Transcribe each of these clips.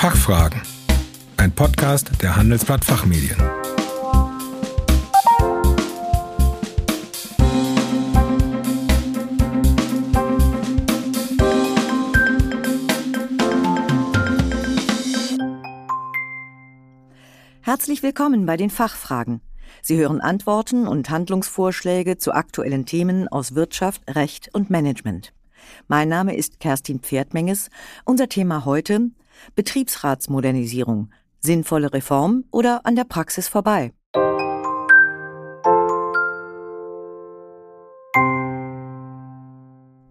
Fachfragen. Ein Podcast der Handelsblatt Fachmedien. Herzlich willkommen bei den Fachfragen. Sie hören Antworten und Handlungsvorschläge zu aktuellen Themen aus Wirtschaft, Recht und Management. Mein Name ist Kerstin Pferdmenges. Unser Thema heute Betriebsratsmodernisierung. Sinnvolle Reform oder an der Praxis vorbei?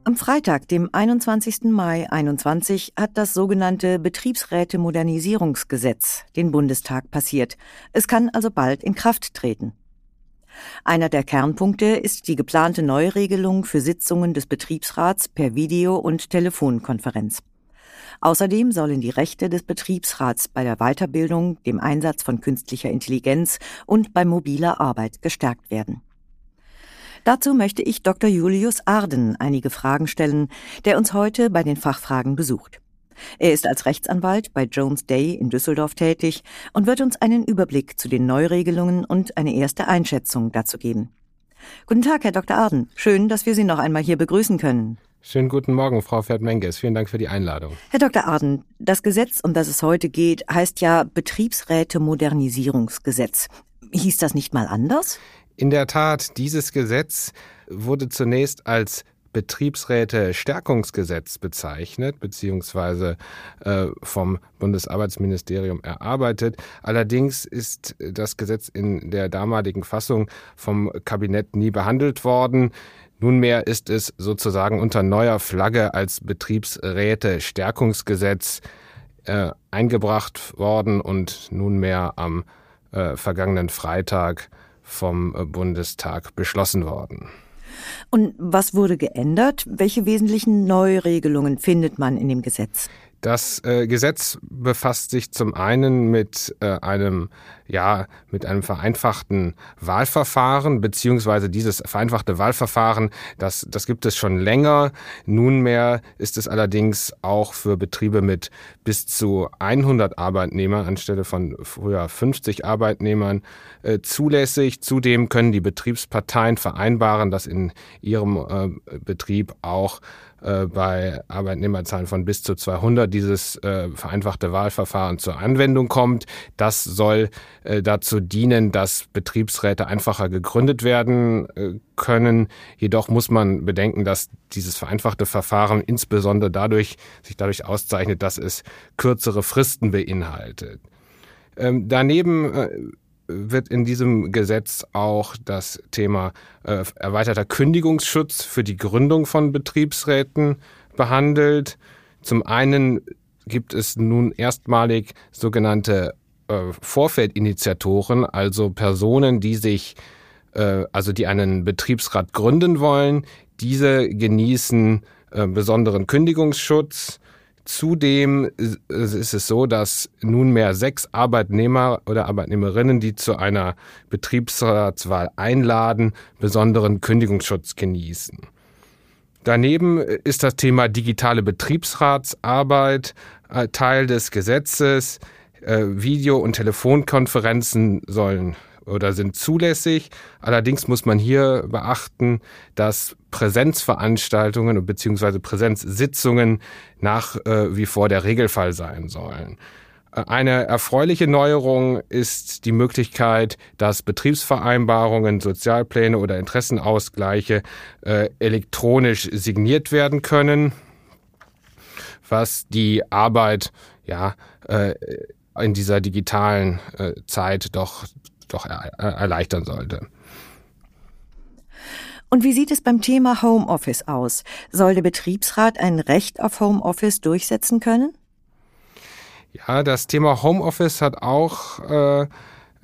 Am Freitag, dem 21. Mai 2021, hat das sogenannte Betriebsräte-Modernisierungsgesetz den Bundestag passiert. Es kann also bald in Kraft treten. Einer der Kernpunkte ist die geplante Neuregelung für Sitzungen des Betriebsrats per Video- und Telefonkonferenz. Außerdem sollen die Rechte des Betriebsrats bei der Weiterbildung, dem Einsatz von künstlicher Intelligenz und bei mobiler Arbeit gestärkt werden. Dazu möchte ich Dr. Julius Arden einige Fragen stellen, der uns heute bei den Fachfragen besucht. Er ist als Rechtsanwalt bei Jones Day in Düsseldorf tätig und wird uns einen Überblick zu den Neuregelungen und eine erste Einschätzung dazu geben. Guten Tag, Herr Dr. Arden. Schön, dass wir Sie noch einmal hier begrüßen können. Schönen guten Morgen, Frau Ferdmenges. Vielen Dank für die Einladung. Herr Dr. Arden, das Gesetz, um das es heute geht, heißt ja Betriebsräte-Modernisierungsgesetz. Hieß das nicht mal anders? In der Tat, dieses Gesetz wurde zunächst als Betriebsräte-Stärkungsgesetz bezeichnet, beziehungsweise äh, vom Bundesarbeitsministerium erarbeitet. Allerdings ist das Gesetz in der damaligen Fassung vom Kabinett nie behandelt worden. Nunmehr ist es sozusagen unter neuer Flagge als Betriebsräte-Stärkungsgesetz äh, eingebracht worden und nunmehr am äh, vergangenen Freitag vom äh, Bundestag beschlossen worden. Und was wurde geändert? Welche wesentlichen Neuregelungen findet man in dem Gesetz? Das äh, Gesetz befasst sich zum einen mit äh, einem ja mit einem vereinfachten Wahlverfahren beziehungsweise dieses vereinfachte Wahlverfahren das das gibt es schon länger. Nunmehr ist es allerdings auch für Betriebe mit bis zu 100 Arbeitnehmern anstelle von früher 50 Arbeitnehmern äh, zulässig. Zudem können die Betriebsparteien vereinbaren dass in ihrem äh, Betrieb auch äh, bei Arbeitnehmerzahlen von bis zu 200 dieses äh, vereinfachte Wahlverfahren zur Anwendung kommt. Das soll äh, dazu dienen, dass Betriebsräte einfacher gegründet werden äh, können. Jedoch muss man bedenken, dass dieses vereinfachte Verfahren insbesondere dadurch sich dadurch auszeichnet, dass es kürzere Fristen beinhaltet. Ähm, daneben äh, wird in diesem Gesetz auch das Thema äh, erweiterter Kündigungsschutz für die Gründung von Betriebsräten behandelt. Zum einen gibt es nun erstmalig sogenannte äh, Vorfeldinitiatoren, also Personen, die sich, äh, also die einen Betriebsrat gründen wollen. Diese genießen äh, besonderen Kündigungsschutz Zudem ist es so, dass nunmehr sechs Arbeitnehmer oder Arbeitnehmerinnen, die zu einer Betriebsratswahl einladen, besonderen Kündigungsschutz genießen. Daneben ist das Thema digitale Betriebsratsarbeit äh, Teil des Gesetzes. Äh, Video- und Telefonkonferenzen sollen oder sind zulässig. Allerdings muss man hier beachten, dass Präsenzveranstaltungen bzw. Präsenzsitzungen nach äh, wie vor der Regelfall sein sollen. Äh, eine erfreuliche Neuerung ist die Möglichkeit, dass Betriebsvereinbarungen, Sozialpläne oder Interessenausgleiche äh, elektronisch signiert werden können, was die Arbeit ja äh, in dieser digitalen äh, Zeit doch doch erleichtern sollte. Und wie sieht es beim Thema Homeoffice aus? Soll der Betriebsrat ein Recht auf Homeoffice durchsetzen können? Ja, das Thema Homeoffice hat auch äh,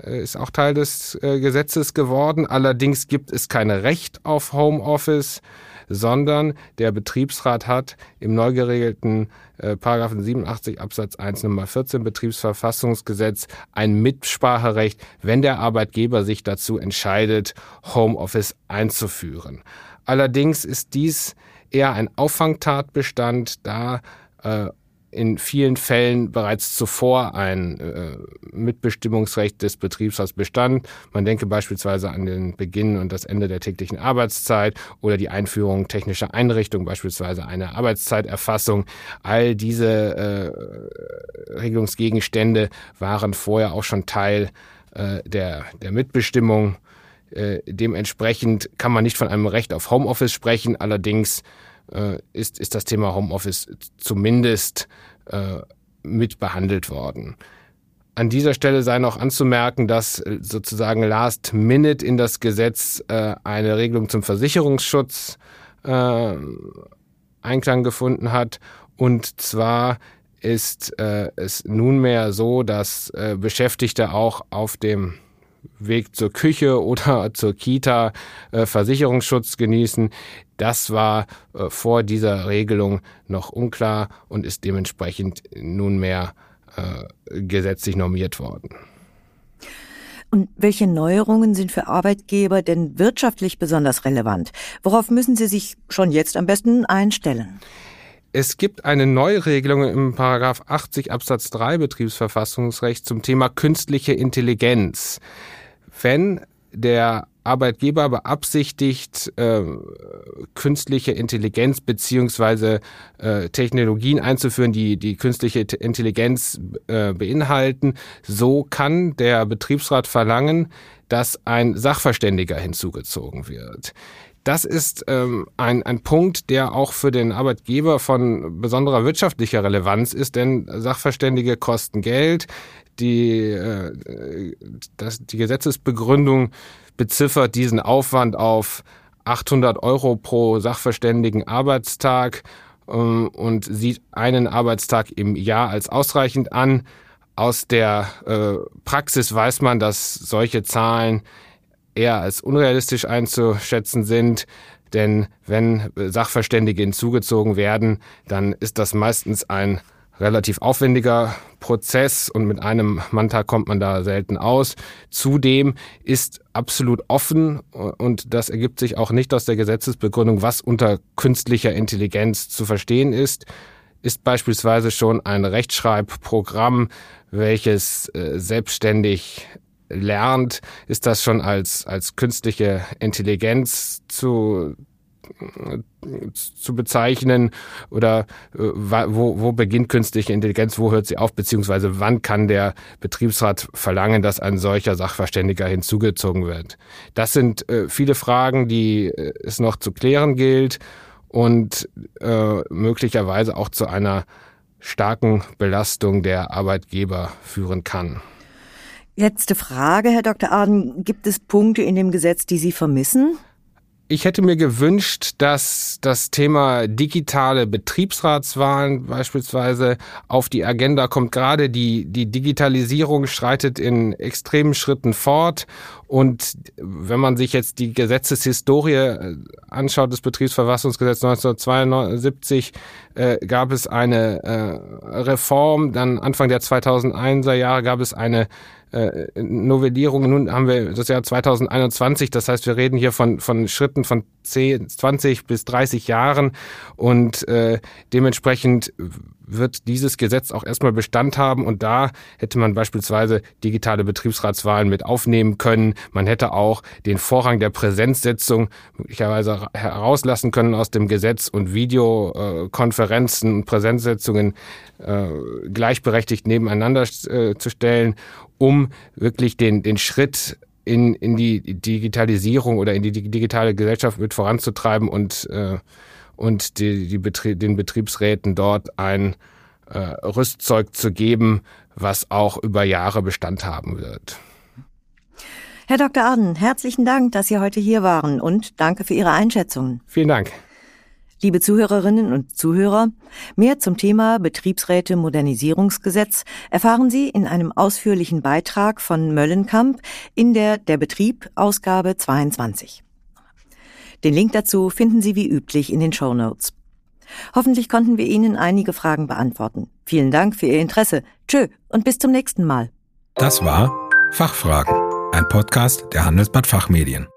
ist auch Teil des äh, Gesetzes geworden. Allerdings gibt es kein Recht auf Homeoffice sondern der Betriebsrat hat im neu geregelten äh, Paragraphen 87 Absatz 1 Nummer 14 Betriebsverfassungsgesetz ein Mitspracherecht, wenn der Arbeitgeber sich dazu entscheidet, Homeoffice einzuführen. Allerdings ist dies eher ein Auffangtatbestand, da äh, in vielen Fällen bereits zuvor ein äh, Mitbestimmungsrecht des Betriebsrats bestand. Man denke beispielsweise an den Beginn und das Ende der täglichen Arbeitszeit oder die Einführung technischer Einrichtungen, beispielsweise eine Arbeitszeiterfassung. All diese äh, Regelungsgegenstände waren vorher auch schon Teil äh, der, der Mitbestimmung. Äh, dementsprechend kann man nicht von einem Recht auf Homeoffice sprechen. Allerdings äh, ist, ist das Thema Homeoffice zumindest äh, mit behandelt worden. An dieser Stelle sei noch anzumerken, dass äh, sozusagen last minute in das Gesetz äh, eine Regelung zum Versicherungsschutz äh, Einklang gefunden hat. Und zwar ist äh, es nunmehr so, dass äh, Beschäftigte auch auf dem Weg zur Küche oder zur Kita äh, Versicherungsschutz genießen. Das war äh, vor dieser Regelung noch unklar und ist dementsprechend nunmehr äh, gesetzlich normiert worden. Und welche Neuerungen sind für Arbeitgeber denn wirtschaftlich besonders relevant? Worauf müssen sie sich schon jetzt am besten einstellen? Es gibt eine Neuregelung im Paragraph 80 Absatz 3 Betriebsverfassungsrecht zum Thema künstliche Intelligenz. Wenn der Arbeitgeber beabsichtigt, äh, künstliche Intelligenz beziehungsweise äh, Technologien einzuführen, die die künstliche Intelligenz äh, beinhalten, so kann der Betriebsrat verlangen, dass ein Sachverständiger hinzugezogen wird. Das ist ähm, ein, ein Punkt, der auch für den Arbeitgeber von besonderer wirtschaftlicher Relevanz ist, denn Sachverständige kosten Geld. Die, äh, das, die Gesetzesbegründung beziffert diesen Aufwand auf 800 Euro pro Sachverständigen Arbeitstag ähm, und sieht einen Arbeitstag im Jahr als ausreichend an. Aus der äh, Praxis weiß man, dass solche Zahlen eher als unrealistisch einzuschätzen sind. Denn wenn Sachverständige hinzugezogen werden, dann ist das meistens ein relativ aufwendiger Prozess und mit einem Manntag kommt man da selten aus. Zudem ist absolut offen und das ergibt sich auch nicht aus der Gesetzesbegründung, was unter künstlicher Intelligenz zu verstehen ist, ist beispielsweise schon ein Rechtschreibprogramm, welches äh, selbstständig lernt, ist das schon als, als künstliche Intelligenz zu, zu bezeichnen oder äh, wo, wo beginnt künstliche Intelligenz, wo hört sie auf, beziehungsweise wann kann der Betriebsrat verlangen, dass ein solcher Sachverständiger hinzugezogen wird. Das sind äh, viele Fragen, die äh, es noch zu klären gilt und möglicherweise auch zu einer starken Belastung der Arbeitgeber führen kann. Letzte Frage, Herr Dr. Arden. Gibt es Punkte in dem Gesetz, die Sie vermissen? Ich hätte mir gewünscht, dass das Thema digitale Betriebsratswahlen beispielsweise auf die Agenda kommt. Gerade die, die Digitalisierung schreitet in extremen Schritten fort. Und wenn man sich jetzt die Gesetzeshistorie äh, anschaut, des Betriebsverfassungsgesetzes 1972, äh, gab es eine äh, Reform. Dann Anfang der 2001er Jahre gab es eine äh, Novellierung. Nun haben wir das Jahr 2021, das heißt, wir reden hier von, von Schritten von 10, 20 bis 30 Jahren und äh, dementsprechend wird dieses Gesetz auch erstmal Bestand haben und da hätte man beispielsweise digitale Betriebsratswahlen mit aufnehmen können. Man hätte auch den Vorrang der Präsenzsetzung möglicherweise herauslassen können aus dem Gesetz und Videokonferenzen und Präsenzsetzungen äh, gleichberechtigt nebeneinander äh, zu stellen, um wirklich den, den Schritt in, in die Digitalisierung oder in die digitale Gesellschaft mit voranzutreiben und äh, und die, die Betrie den Betriebsräten dort ein Rüstzeug zu geben, was auch über Jahre Bestand haben wird. Herr Dr. Arden, herzlichen Dank, dass Sie heute hier waren und danke für Ihre Einschätzungen. Vielen Dank. Liebe Zuhörerinnen und Zuhörer, mehr zum Thema Betriebsräte Modernisierungsgesetz erfahren Sie in einem ausführlichen Beitrag von Möllenkamp in der Der Betrieb Ausgabe 22. Den Link dazu finden Sie wie üblich in den Show Notes. Hoffentlich konnten wir Ihnen einige Fragen beantworten. Vielen Dank für Ihr Interesse. Tschö und bis zum nächsten Mal. Das war Fachfragen, ein Podcast der Handelsblatt Fachmedien.